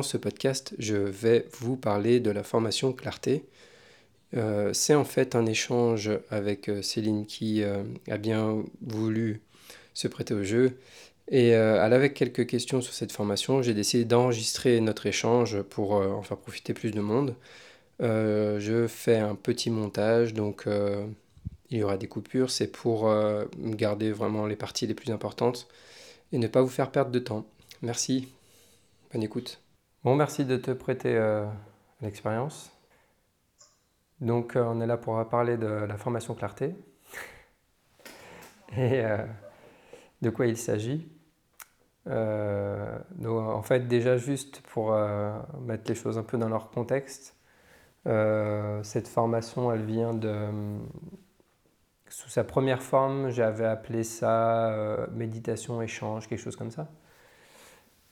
Dans ce podcast, je vais vous parler de la formation Clarté. Euh, c'est en fait un échange avec euh, Céline qui euh, a bien voulu se prêter au jeu. Et elle avait quelques questions sur cette formation. J'ai décidé d'enregistrer notre échange pour en faire profiter plus de monde. je fais un petit montage, donc il y aura des coupures. C'est pour garder vraiment les parties les plus importantes et ne pas vous faire perdre de temps. Merci. Bonne écoute. Bon, merci de te prêter euh, l'expérience. Donc, euh, on est là pour parler de la formation clarté et euh, de quoi il s'agit. en fait, déjà juste pour mettre les choses un peu dans leur contexte, cette formation, elle vient de... Sous sa première forme, j'avais appelé ça méditation échange, quelque chose comme ça.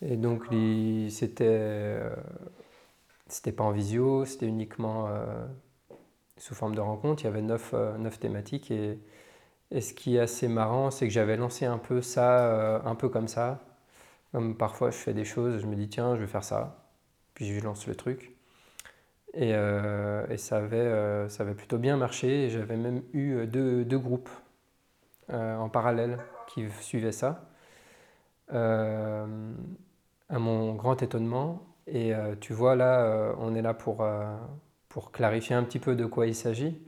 Et donc, c'était euh, c'était pas en visio, c'était uniquement euh, sous forme de rencontre. Il y avait neuf, euh, neuf thématiques. Et, et, ce qui est assez marrant, c'est que j'avais lancé un peu ça, un peu comme ça. Comme parfois, je fais des choses, je me dis, tiens, je vais faire ça. Puis je lance le truc. Et, et ça, avait, ça avait plutôt bien marché. J'avais même eu deux, deux groupes en parallèle qui suivaient ça à mon grand étonnement. Et euh, tu vois, là, euh, on est là pour, euh, pour clarifier un petit peu de quoi il s'agit.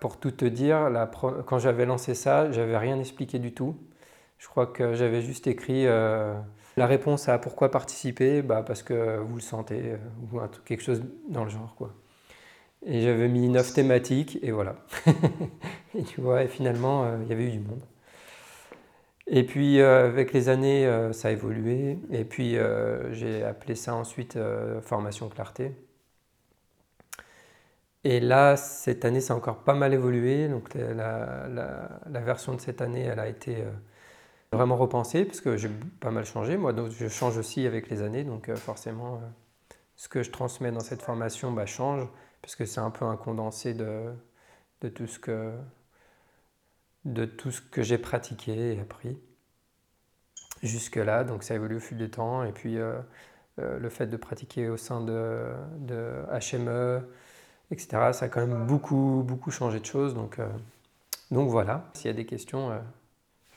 pour tout te dire, la quand j'avais lancé ça, j'avais rien expliqué du tout. Je crois que j'avais juste écrit la réponse à pourquoi participer, bah parce que vous le sentez, ou quelque chose dans le genre. Quoi. Et j'avais mis neuf thématiques, et voilà. et tu vois, et finalement, il y avait eu du monde. Et puis euh, avec les années, euh, ça a évolué. Et puis euh, j'ai appelé ça ensuite formation clarté. Et là, cette année, ça a encore pas mal évolué. Donc la, la, version de cette année, elle a été vraiment repensée parce que j'ai pas mal changé. Moi, donc, je change aussi avec les années. Donc forcément, ce que je transmets dans cette formation bah, change parce que c'est un peu un condensé de, de tout ce que de tout ce que j'ai pratiqué et appris jusque-là. Donc ça évolue au fil du temps. Et puis euh, euh, le fait de pratiquer au sein de, de, HME, etc., ça a quand même beaucoup, beaucoup changé de choses. Donc, euh, donc voilà, s'il y a des questions,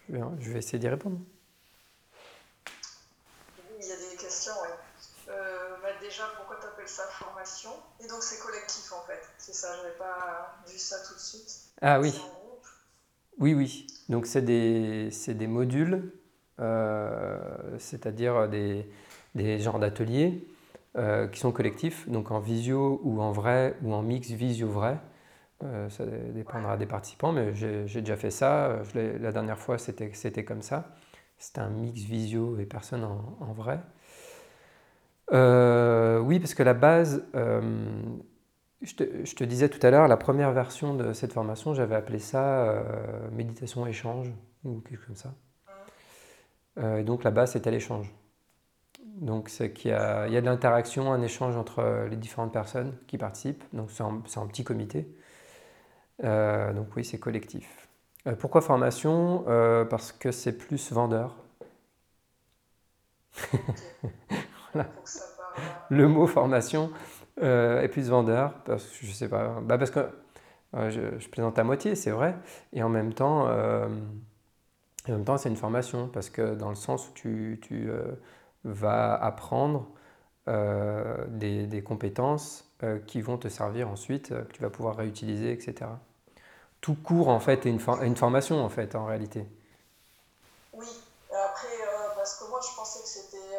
je vais, je, vais, essayer d'y répondre. Il y a des questions, oui. Bah déjà, pourquoi tu appelles ça formation? Et donc c'est collectif en fait, c'est ça, je n'avais pas vu ça tout de suite. Ah oui. Oui, oui. Donc, c'est des, modules, euh, c'est-à-dire des, genres d'ateliers euh, qui sont collectifs, donc en visio ou en vrai ou en mix visio-vrai. Euh, ça dépendra des participants, mais j'ai déjà fait ça. la dernière fois, c'était comme ça. C'était un mix visio et personne en vrai. oui, parce que la base, je te, disais tout à l'heure, la première version de cette formation, j'avais appelé ça euh, méditation échange ou quelque chose comme ça. Euh, et donc là-bas, c'était l'échange. Donc c'est qu'il y, y, a de l'interaction, un échange entre les différentes personnes qui participent. Donc c'est un, petit comité. Euh, donc oui, c'est collectif. pourquoi formation? Parce que c'est plus vendeur. voilà. Le mot formation, euh, et plus vendeur, parce que je sais pas, bah parce que euh, je, plaisante à moitié, c'est vrai, et en même temps, euh, en même temps, c'est une formation parce que dans le sens où tu, tu vas apprendre des, des, compétences qui vont te servir ensuite, que tu vas pouvoir réutiliser, etc. Tout court en fait est une, une formation en fait en réalité. Oui, après parce que moi je pensais que c'était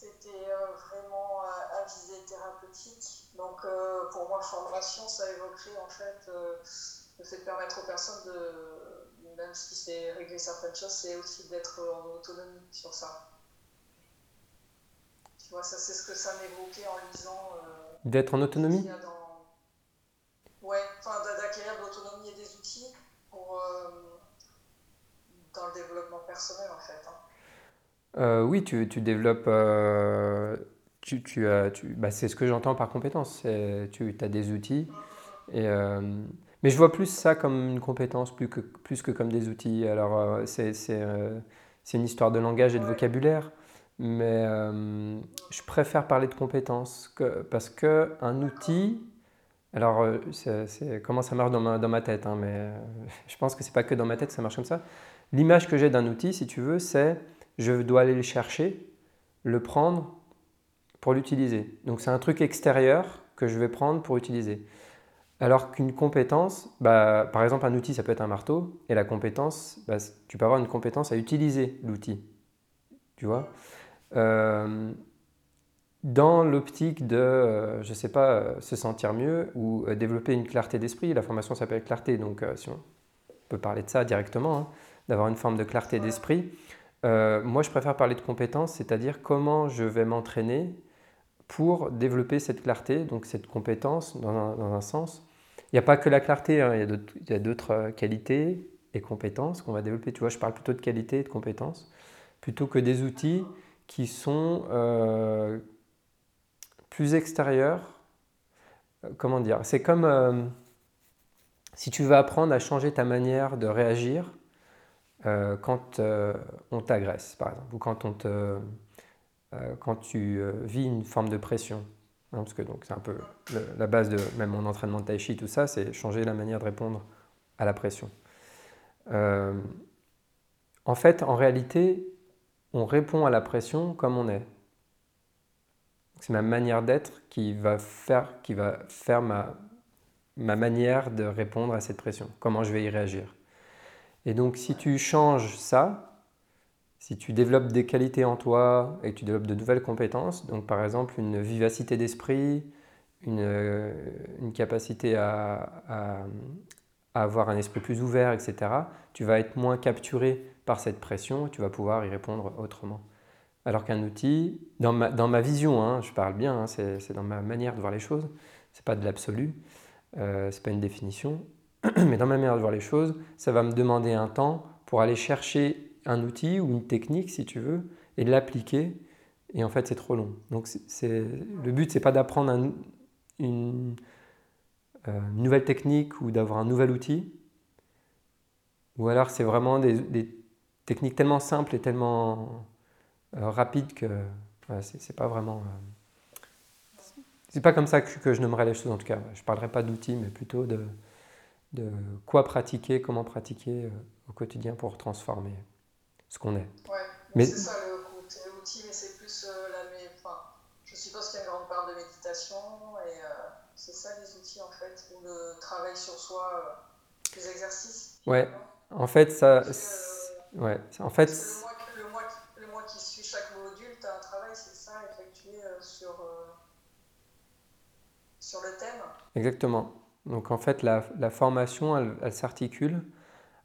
c'était vraiment à visée thérapeutique. Donc euh, pour moi, formation, ça évoquerait en fait euh, le fait de permettre aux personnes de, même si c'est régler certaines choses, c'est aussi d'être en autonomie sur ça. Tu vois, ça c'est ce que ça m'évoquait en lisant. Euh, d'être en autonomie? Ouais, enfin d'acquérir de l'autonomie et des outils pour, dans le développement personnel en fait. Hein. Oui, tu, tu développes tu, tu, tu bah, c'est ce que j'entends par compétence. Tu as des outils. Et, euh, mais je vois plus ça comme une compétence plus que, plus que comme des outils. Alors, euh, c'est, euh, une histoire de langage et de vocabulaire. Mais euh, je préfère parler de compétences que, parce qu'un outil, alors euh, c'est comment ça marche dans ma, dans ma tête, hein, mais euh, je pense que c'est pas que dans ma tête ça marche comme ça. L'image que j'ai d'un outil, si tu veux, c'est je dois aller le chercher, le prendre pour l'utiliser. Donc c'est un truc extérieur que je vais prendre pour utiliser. Alors qu'une compétence, bah, par exemple un outil, ça peut être un marteau, et la compétence, bah, tu peux avoir une compétence à utiliser l'outil. Tu vois? Euh, Dans l'optique de, euh, je ne sais pas, euh, se sentir mieux ou développer une clarté d'esprit, la formation s'appelle clarté, donc si on peut parler de ça directement, hein, d'avoir une forme de clarté d'esprit. Moi, je préfère parler de compétence, c'est-à-dire comment je vais m'entraîner pour développer cette clarté, donc cette compétence dans un, sens. Il n'y a pas que la clarté, hein, il y a d'autres euh, qualités et compétences qu'on va développer. Tu vois, je parle plutôt de qualité et de compétences, plutôt que des outils qui sont euh, plus extérieurs. Euh, comment dire? C'est comme si tu veux apprendre à changer ta manière de réagir quand on t'agresse, par exemple, ou quand on te euh, quand tu euh, vis une forme de pression. Hein, parce que c'est un peu la base de même mon entraînement de tai chi, tout ça, c'est changer la manière de répondre à la pression. Euh, en fait, en réalité, on répond à la pression comme on est. C'est ma manière d'être qui va faire, qui va faire ma, ma manière de répondre à cette pression, comment je vais y réagir. Et donc, si tu changes ça, si tu développes des qualités en toi et que tu développes de nouvelles compétences, donc par exemple une vivacité d'esprit, une, euh, capacité à, avoir un esprit plus ouvert, etc., tu vas être moins capturé par cette pression et tu vas pouvoir y répondre autrement. Alors qu'un outil, dans ma, vision, hein, je parle bien, hein, c'est dans ma manière de voir les choses, c'est pas de l'absolu, euh, c'est pas une définition, mais dans ma manière de voir les choses, ça va me demander un temps pour aller chercher un outil ou une technique, si tu veux, et l'appliquer. Et en fait, c'est trop long. Donc, le but, c'est pas d'apprendre euh, une, nouvelle technique ou d'avoir un nouvel outil. Ou alors, c'est vraiment des, techniques tellement simples et tellement euh, rapides que c'est, pas vraiment. Euh, c'est pas comme ça que, que, je nommerais les choses, en tout cas. Je parlerai pas d'outils, mais plutôt de, de quoi pratiquer, comment pratiquer au quotidien pour transformer ce qu'on est. Ouais, mais c'est ça le côté outil, mais c'est plus euh, la. Enfin, je suppose qu'il y a une grande part de méditation, et euh, c'est ça les outils en fait, ou le travail sur soi, euh, les exercices. Ouais, en fait, ça. ouais, en fait. Le mois, le, mois, le mois, qui suit chaque module, tu as un travail, c'est ça, effectué sur, sur le thème. Exactement. Donc en fait, la, formation, elle, s'articule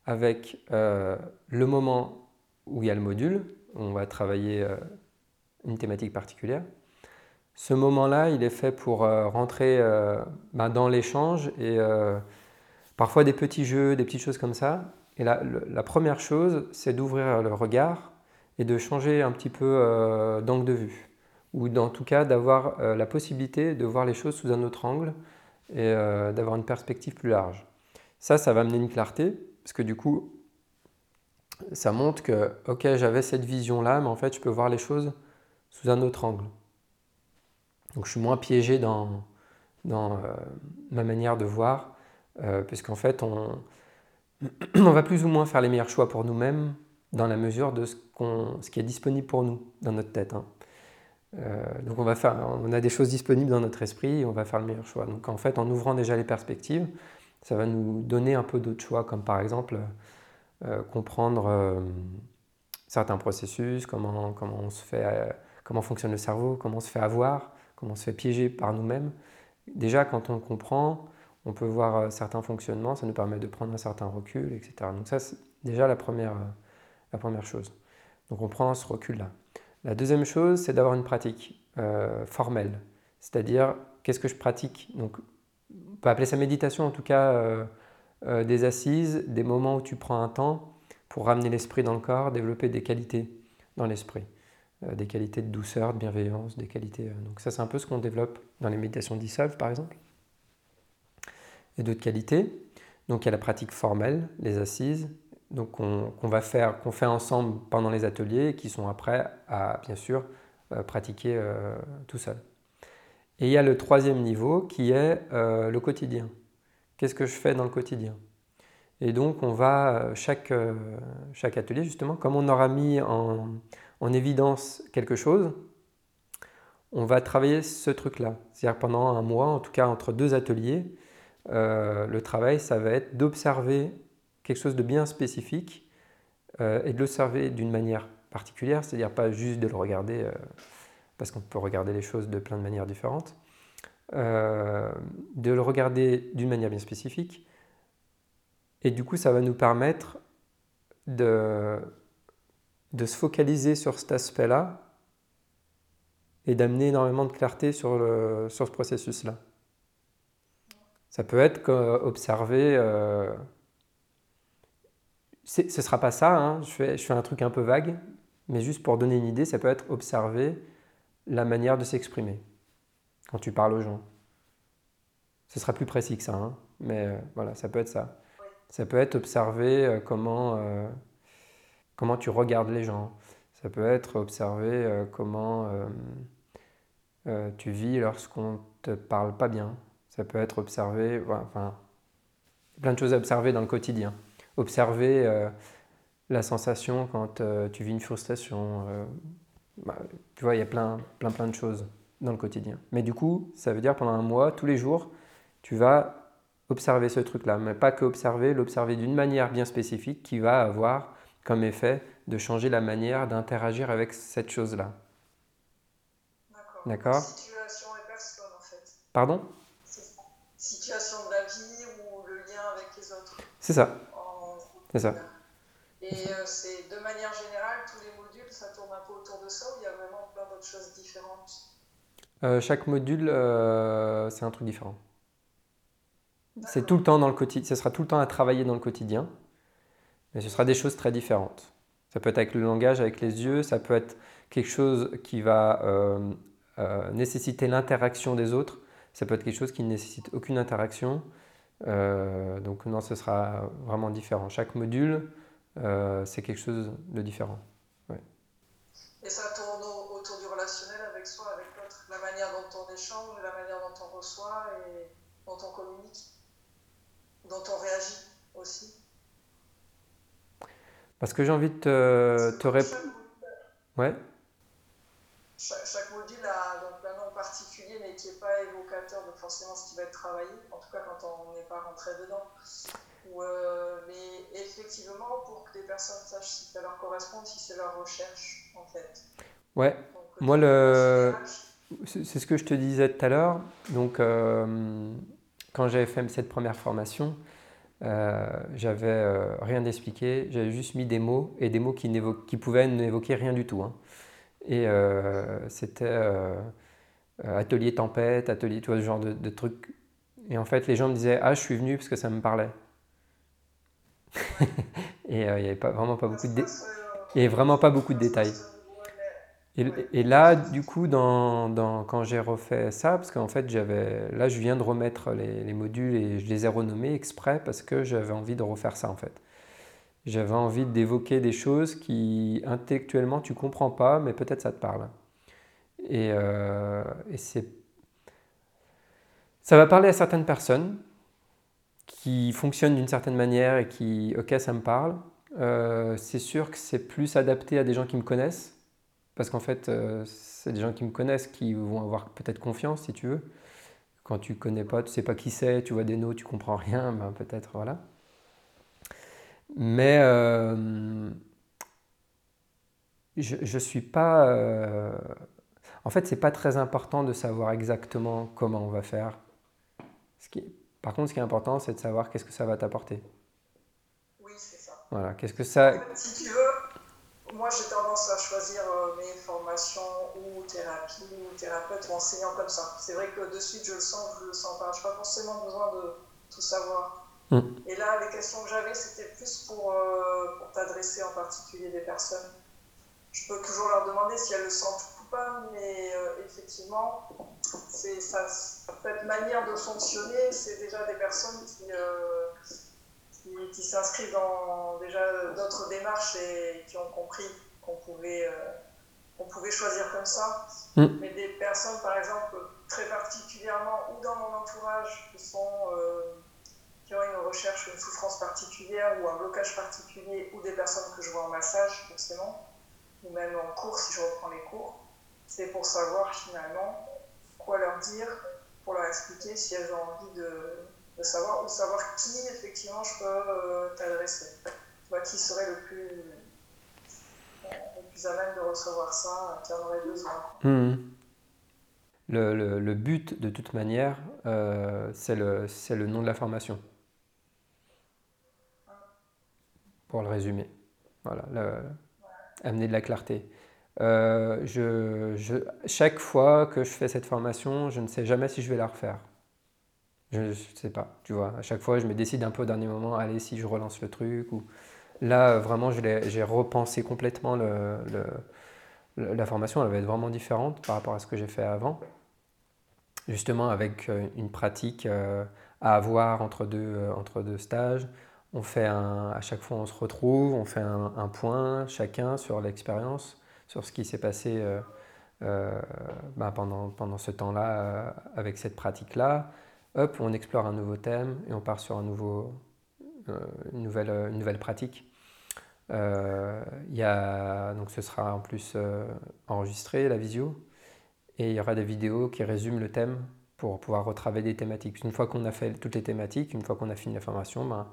avec le moment où il y a le module, on va travailler euh, une thématique particulière. Ce moment-là, il est fait pour euh, rentrer euh, ben, dans l'échange et parfois des petits jeux, des petites choses comme ça. Et la, la première chose, c'est d'ouvrir le regard et de changer un petit peu d'angle de vue. Ou en tout cas d'avoir la possibilité de voir les choses sous un autre angle et d'avoir une perspective plus large. Ça, ça va amener une clarté, parce que du coup, ça montre que, ok, j'avais cette vision-là, mais en fait, je peux voir les choses sous un autre angle. Donc, je suis moins piégé dans, dans euh, ma manière de voir, euh, puisqu'en fait, on, on va plus ou moins faire les meilleurs choix pour nous-mêmes dans la mesure de ce, qu'on, ce qui est disponible pour nous dans notre tête. Hein. Euh, donc on, a des choses disponibles dans notre esprit et on va faire le meilleur choix. Donc en fait, en ouvrant déjà les perspectives, ça va nous donner un peu d'autres choix, comme par exemple euh, comprendre euh, certains processus, comment, comment, on se fait, comment fonctionne le cerveau, comment on se fait avoir, comment on se fait piéger par nous-mêmes. Déjà, quand on comprend, on peut voir certains fonctionnements, ça nous permet de prendre un certain recul, etc. Donc ça, c'est déjà la première, la première chose. Donc on prend ce recul-là. La deuxième chose, c'est d'avoir une pratique formelle, c'est-à-dire qu'est-ce que je pratique? Donc on peut appeler ça méditation, en tout cas euh, des assises, des moments où tu prends un temps pour ramener l'esprit dans le corps, développer des qualités dans l'esprit, euh, des qualités de douceur, de bienveillance, des qualités. Euh, donc ça c'est un peu ce qu'on développe dans les méditations dissolves par exemple. Et d'autres qualités. Donc il y a la pratique formelle, les assises, donc qu'on va faire, qu'on fait ensemble pendant les ateliers, qui sont après à bien sûr pratiquer tout seul. Et il y a le troisième niveau qui est le quotidien. Qu'est-ce que je fais dans le quotidien? Et donc on va chaque, chaque atelier justement, comme on aura mis en, en évidence quelque chose, on va travailler ce truc-là. C'est-à-dire pendant un mois, en tout cas entre deux ateliers, euh, le travail, ça va être d'observer quelque chose de bien spécifique euh, et de l'observer d'une manière particulière, c'est-à-dire pas juste de le regarder, euh, parce qu'on peut regarder les choses de plein de manières différentes, de le regarder d'une manière bien spécifique. Et du coup, ça va nous permettre de, de se focaliser sur cet aspect-là et d'amener énormément de clarté sur, le, sur ce processus-là. Ça peut être observer. Ce ne sera pas ça, hein, je, fais, je fais un truc un peu vague, mais juste pour donner une idée, ça peut être observer la manière de s'exprimer quand tu parles aux gens. Ce sera plus précis que ça, hein, mais euh, voilà, ça peut être ça. Ça peut être observer euh, comment, euh, comment tu regardes les gens. Ça peut être observer comment tu vis lorsqu'on te parle pas bien. Ça peut être observé, enfin, plein de choses à observer dans le quotidien. Observer euh, la sensation quand euh, tu vis une frustration. Bah, tu vois, il y a plein, plein, plein de choses dans le quotidien. Mais du coup, ça veut dire pendant un mois, tous les jours, tu vas observer ce truc-là. Mais pas que observer, l'observer d'une manière bien spécifique qui va avoir comme effet de changer la manière d'interagir avec cette chose-là. D'accord Situation et personne, en fait. Pardon? Situation de la vie ou le lien avec les autres. C'est ça. C'est ça. Et euh, c'est de manière générale, tous les modules, ça tourne un peu autour de ça ou il y a vraiment plein d'autres choses différentes? Euh, Chaque module, euh, c'est un truc différent. C'est tout le temps dans le quotidien. Ce sera tout le temps à travailler dans le quotidien, mais ce sera des choses très différentes. Ça peut être avec le langage, avec les yeux, ça peut être quelque chose qui va euh, nécessiter l'interaction des autres. Ça peut être quelque chose qui ne nécessite aucune interaction. Euh, donc non, ce sera vraiment différent. Chaque module, euh, c'est quelque chose de différent. Et ça tourne autour du relationnel avec soi, avec l'autre? La manière dont on échange, la manière dont on reçoit et dont on communique, dont on réagit aussi? Parce que j'ai envie de te, te répondre. Ouais chaque, module a donc particulier, mais qui n'est pas évocateur de forcément ce qui va être travaillé, en tout cas quand on n'est pas rentré dedans. Euh, mais effectivement, pour que des personnes sachent si ça leur correspond, si c'est leur recherche, en fait. Ouais, moi, le... c'est ce que je te disais tout à l'heure. Donc, euh, quand j'avais fait cette première formation, euh, j'avais rien expliqué, j'avais juste mis des mots et des mots qui, qui pouvaient n'évoquer rien du tout. Hein. Et euh, c'était euh, atelier tempête, atelier, tu vois, ce genre de, de trucs. Et en fait, les gens me disaient Ah, je suis venu parce que ça me parlait. et euh, il n'y avait vraiment pas beaucoup de détails. Et, là, du coup, quand j'ai refait ça, parce qu'en fait, j'avais, là, je viens de remettre les, les, modules et je les ai renommés exprès parce que j'avais envie de refaire ça, en fait. J'avais envie d'évoquer des choses qui intellectuellement tu comprends pas, mais peut-être ça te parle. Et, euh, et c'est... Ça va parler à certaines personnes qui fonctionnent d'une certaine manière et qui, ok, ça me parle. Euh, c'est sûr que c'est plus adapté à des gens qui me connaissent, parce qu'en fait, euh, c'est des gens qui me connaissent qui vont avoir peut-être confiance, si tu veux. Quand tu connais pas, tu sais pas qui c'est, tu vois des noms, tu comprends rien, ben peut-être, voilà. Mais euh, je ne suis pas... En fait, ce n'est pas très important de savoir exactement comment on va faire. Ce qui, par contre, ce qui est important, c'est de savoir qu'est-ce que ça va t'apporter. Oui, c'est ça. Voilà, qu'est-ce que ça... si tu veux, moi j'ai tendance à choisir euh, mes formations ou thérapie ou thérapeute ou enseignant comme ça. C'est vrai que de suite, je le sens, je le sens pas. Je n'ai pas forcément besoin de tout savoir. Mm. Et là, les questions que j'avais, c'était plus pour, euh, pour t'adresser en particulier des personnes. Je peux toujours leur demander si elles le sentent pas, mais euh, effectivement, c'est ça, cette manière de fonctionner, c'est déjà des personnes qui, euh, qui, s'inscrivent dans déjà d'autres démarches et qui ont compris qu'on pouvait, euh, pouvait choisir comme ça. Mm. Mais des personnes, par exemple, très particulièrement ou dans mon entourage, qui, sont, qui ont une recherche, une souffrance particulière ou un blocage particulier, ou des personnes que je vois en massage, forcément, ou même en cours si je reprends les cours, c'est pour savoir finalement quoi leur dire, pour leur expliquer si elles ont envie de de savoir, ou savoir qui effectivement je peux euh, t'adresser. qui serait le plus, le plus à même de recevoir ça, qui en aurait besoin. Mmh. Le, le, le, but, de toute manière, euh, c'est le, le nom de la formation. Pour le résumer. Voilà, amener de la clarté. Euh, chaque fois que je fais cette formation, je ne sais jamais si je vais la refaire. Je ne sais pas, tu vois. À chaque fois, je me décide un peu au dernier moment, allez, si je relance le truc. Là, vraiment, j'ai repensé complètement la formation. Elle va être vraiment différente par rapport à ce que j'ai fait avant. Justement, avec euh, une pratique euh, à avoir entre deux, stages. À chaque fois, on se retrouve, on fait un point chacun sur l'expérience, sur ce qui s'est passé bah, pendant, pendant ce temps-là avec cette pratique-là hop, on explore un nouveau thème et on part sur un nouveau, euh, une, nouvelle, une nouvelle pratique. Euh, y a, donc ce sera en plus euh, enregistré, la visio, et il y aura des vidéos qui résument le thème pour pouvoir retravailler des thématiques. Une fois qu'on a fait toutes les thématiques, une fois qu'on a fini la formation, ben,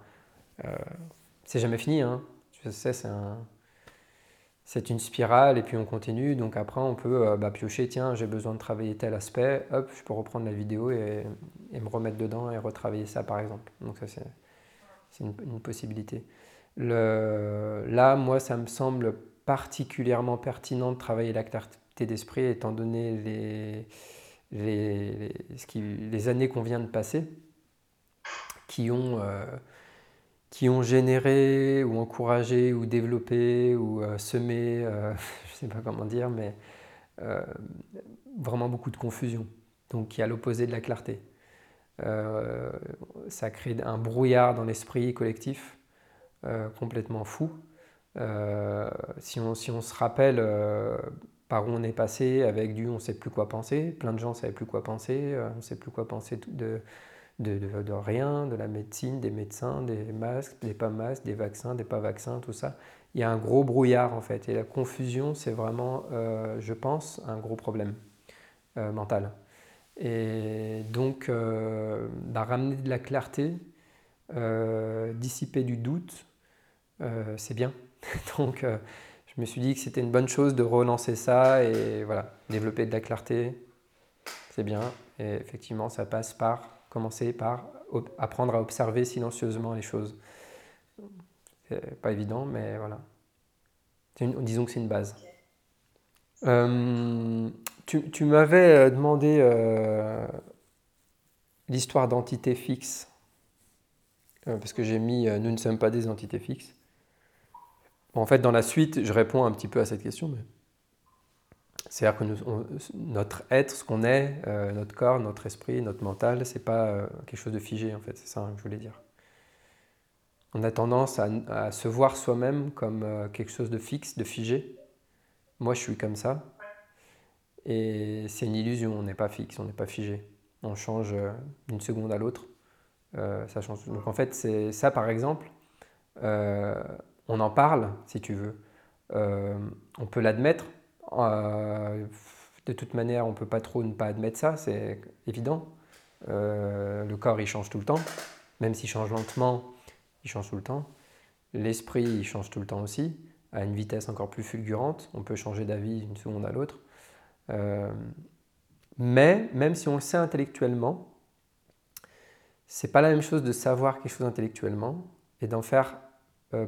c'est jamais fini. Hein. Je sais, c'est un, c'est une spirale et puis on continue. Donc après, on peut euh, bah, piocher, tiens, j'ai besoin de travailler tel aspect, hop, je peux reprendre la vidéo et, me remettre dedans et retravailler ça, par exemple. Donc ça, c'est une, possibilité. là, moi, ça me semble particulièrement pertinent de travailler la d'esprit, étant donné les années qu'on vient de passer, qui ont... Euh, qui ont généré ou encouragé ou développé ou euh, semé, euh, je ne sais pas comment dire, mais euh, vraiment beaucoup de confusion, donc qui est à l'opposé de la clarté. ça crée un brouillard dans l'esprit collectif complètement fou. si, on, si on se rappelle par où on est passé avec du on ne sait plus quoi penser, plein de gens ne savaient plus quoi penser, on ne sait plus quoi penser de, de, de, rien, de la médecine, des médecins, des masques, des pas masques, des vaccins, des pas vaccins, tout ça. Il y a un gros brouillard en fait. Et la confusion, c'est vraiment, euh, je pense, un gros problème euh, mental. Et donc, euh, bah, ramener de la clarté, dissiper du doute, c'est bien. donc, je me suis dit que c'était une bonne chose de relancer ça et voilà, développer de la clarté, c'est bien. Et effectivement, ça passe par commencer par apprendre à observer silencieusement les choses. C'est pas évident, mais voilà. disons que c'est une base. Euh, tu, m'avais euh, demandé euh, l'histoire d'entités fixes, parce que j'ai mis Nous ne sommes pas des entités fixes. En fait, dans la suite, je réponds un petit peu à cette question, c'est-à-dire que notre être, ce qu'on est, euh, notre corps, notre esprit, notre mental, c'est pas euh, quelque chose de figé en fait, c'est ça que je voulais dire. On a tendance à, se voir soi-même comme euh, quelque chose de fixe, de figé. Moi, je suis comme ça. Et c'est une illusion, on n'est pas fixe, on n'est pas figé. On change d'une seconde à l'autre. ça change. Donc en fait, c'est ça par exemple, on en parle si tu veux. on peut l'admettre de toute manière, on ne peut pas trop ne pas admettre ça, c'est évident. Euh, le corps, il change tout le temps. Même s'il change lentement, il change tout le temps. L'esprit, il change tout le temps aussi, à une vitesse encore plus fulgurante. On peut changer d'avis d'une seconde à l'autre. Euh, mais même si on le sait intellectuellement, c'est pas la même chose de savoir quelque chose intellectuellement et d'en faire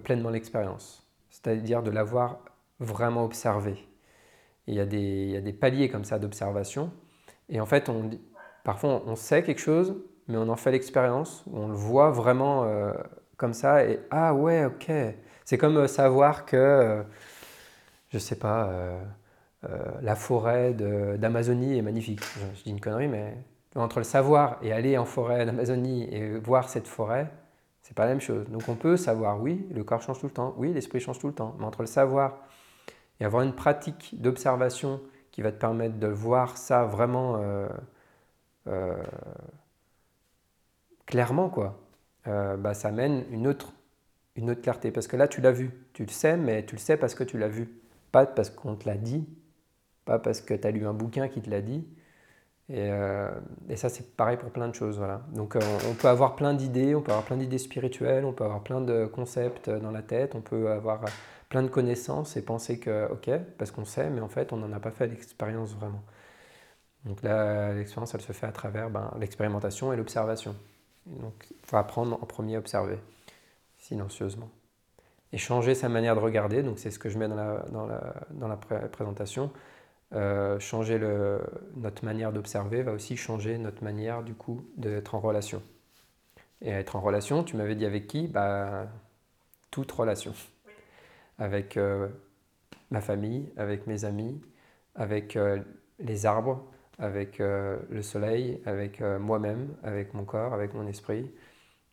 pleinement l'expérience. C'est-à-dire de l'avoir vraiment observé il y, a des, paliers comme ça d'observation. Et en fait, parfois, on sait quelque chose, mais on en fait l'expérience, on le voit vraiment euh, comme ça, et ah ouais, ok. C'est comme euh, savoir que, euh, je sais pas, la forêt d'Amazonie est magnifique. Je, je, dis une connerie, mais entre le savoir et aller en forêt d'Amazonie et voir cette forêt, C'est pas la même chose. Donc on peut savoir, oui, le corps change tout le temps, oui, l'esprit change tout le temps, mais entre le savoir et avoir une pratique d'observation qui va te permettre de voir ça vraiment euh, euh, clairement, quoi, euh, bah, ça amène une autre, une autre clarté. Parce que là, tu l'as vu, tu le sais, mais tu le sais parce que tu l'as vu, pas parce qu'on te l'a dit, pas parce que tu as lu un bouquin qui te l'a dit. Et, et ça, c'est pareil pour plein de choses. Voilà. Donc, on peut avoir plein d'idées, on peut avoir plein d'idées spirituelles, on peut avoir plein de concepts dans la tête, on peut avoir plein de connaissances et penser que, ok, parce qu'on sait, mais en fait, on n'en a pas fait l'expérience vraiment. Donc là, l'expérience, elle se fait à travers ben, l'expérimentation et l'observation. Donc, il faut apprendre en premier à observer, silencieusement. Et changer sa manière de regarder, donc c'est ce que je mets dans la, dans la, dans la présentation. Euh, changer le, notre manière d'observer va aussi changer notre manière, du coup, d'être en relation. Et être en relation, tu m'avais dit avec qui? Bah, Toute relation avec euh, ma famille, avec mes amis, avec euh, les arbres, avec euh, le soleil, avec moi-même, avec mon corps, avec mon esprit,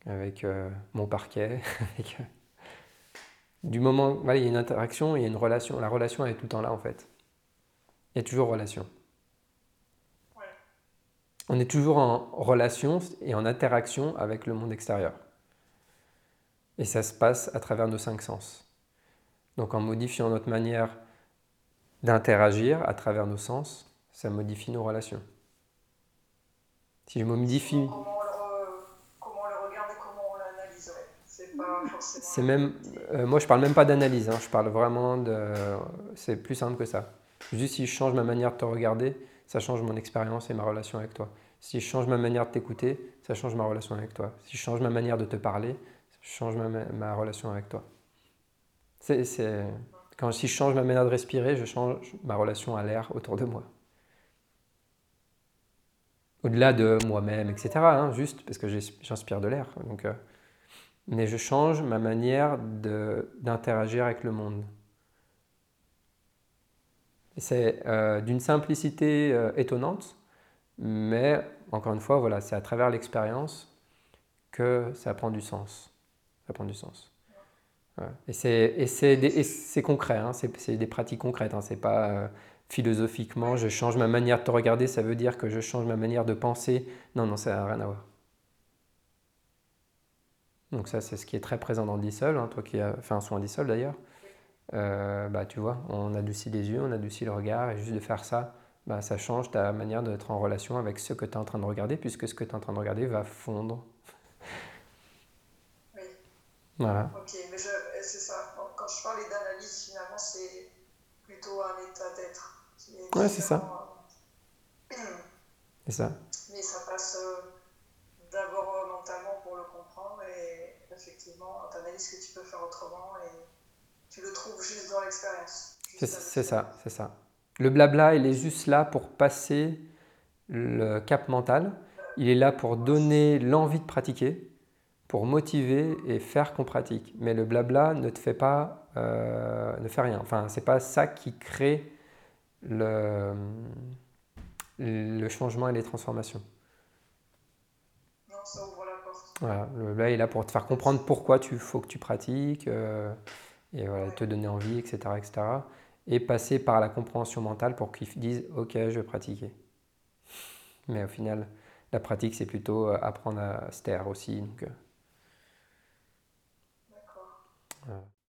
avec mon parquet. du moment, voilà, il y a une interaction, il y a une relation. La relation elle est tout le temps là en fait. Il y a toujours relation. On est toujours en relation et en interaction avec le monde extérieur. Et ça se passe à travers nos cinq sens. Donc en modifiant notre manière d'interagir à travers nos sens, ça modifie nos relations. Si je modifie... Comment on le, regarde et comment on l'analyserait? C'est pas forcément... C'est même... Euh, moi je parle même pas d'analyse, hein. je parle vraiment de... C'est plus simple que ça. Juste si je change ma manière de te regarder, ça change mon expérience et ma relation avec toi. Si je change ma manière de t'écouter, ça change ma relation avec toi. Si je change ma manière de te parler, ça change ma relation avec toi. Quand si je change ma manière de respirer, je change ma relation à l'air autour de moi. Au-delà de moi-même, etc. Hein, juste parce que j'inspire de l'air. Donc, euh, mais je change ma manière d'interagir avec le monde. C'est euh, d'une simplicité euh, étonnante, mais encore une fois, voilà, c'est à travers l'expérience que ça prend du sens. Ça prend du sens. Et c'est concret, hein, c'est des pratiques concrètes, hein, c'est pas euh, philosophiquement je change ma manière de te regarder, ça veut dire que je change ma manière de penser. Non, non, ça n'a rien à voir. Donc ça, c'est ce qui est très présent dans le dissol, hein, toi qui as fait un soin dissol d'ailleurs. Euh, bah, tu vois, on adoucit les yeux, on adoucit le regard, et juste de faire ça, bah, ça change ta manière d'être en relation avec ce que tu es en train de regarder, puisque ce que tu es en train de regarder va fondre. Oui. Voilà. Ok, mais je, c'est ça. quand je parlais d'analyse, finalement, c'est plutôt un état d'être. Ouais, c'est ça. c'est ça. Mais ça passe euh, d'abord euh, mentalement pour le comprendre et effectivement, tu analyses ce que tu peux faire autrement et tu le trouves juste dans l'expérience. C'est ça, c'est ça. Le blabla, il est juste là pour passer le cap mental. Il est là pour donner l'envie de pratiquer pour motiver et faire qu'on pratique. Mais le blabla ne te fait pas, euh, ne fait rien. Enfin, c'est pas ça qui crée le, le changement et les transformations. Non, ça ouvre la porte. Voilà, le blabla est là pour te faire comprendre pourquoi tu faut que tu pratiques euh, et voilà, te donner envie, etc., etc. Et passer par la compréhension mentale pour qu'ils disent OK, je vais pratiquer. Mais au final, la pratique, c'est plutôt euh, apprendre à se taire aussi. Donc, 嗯。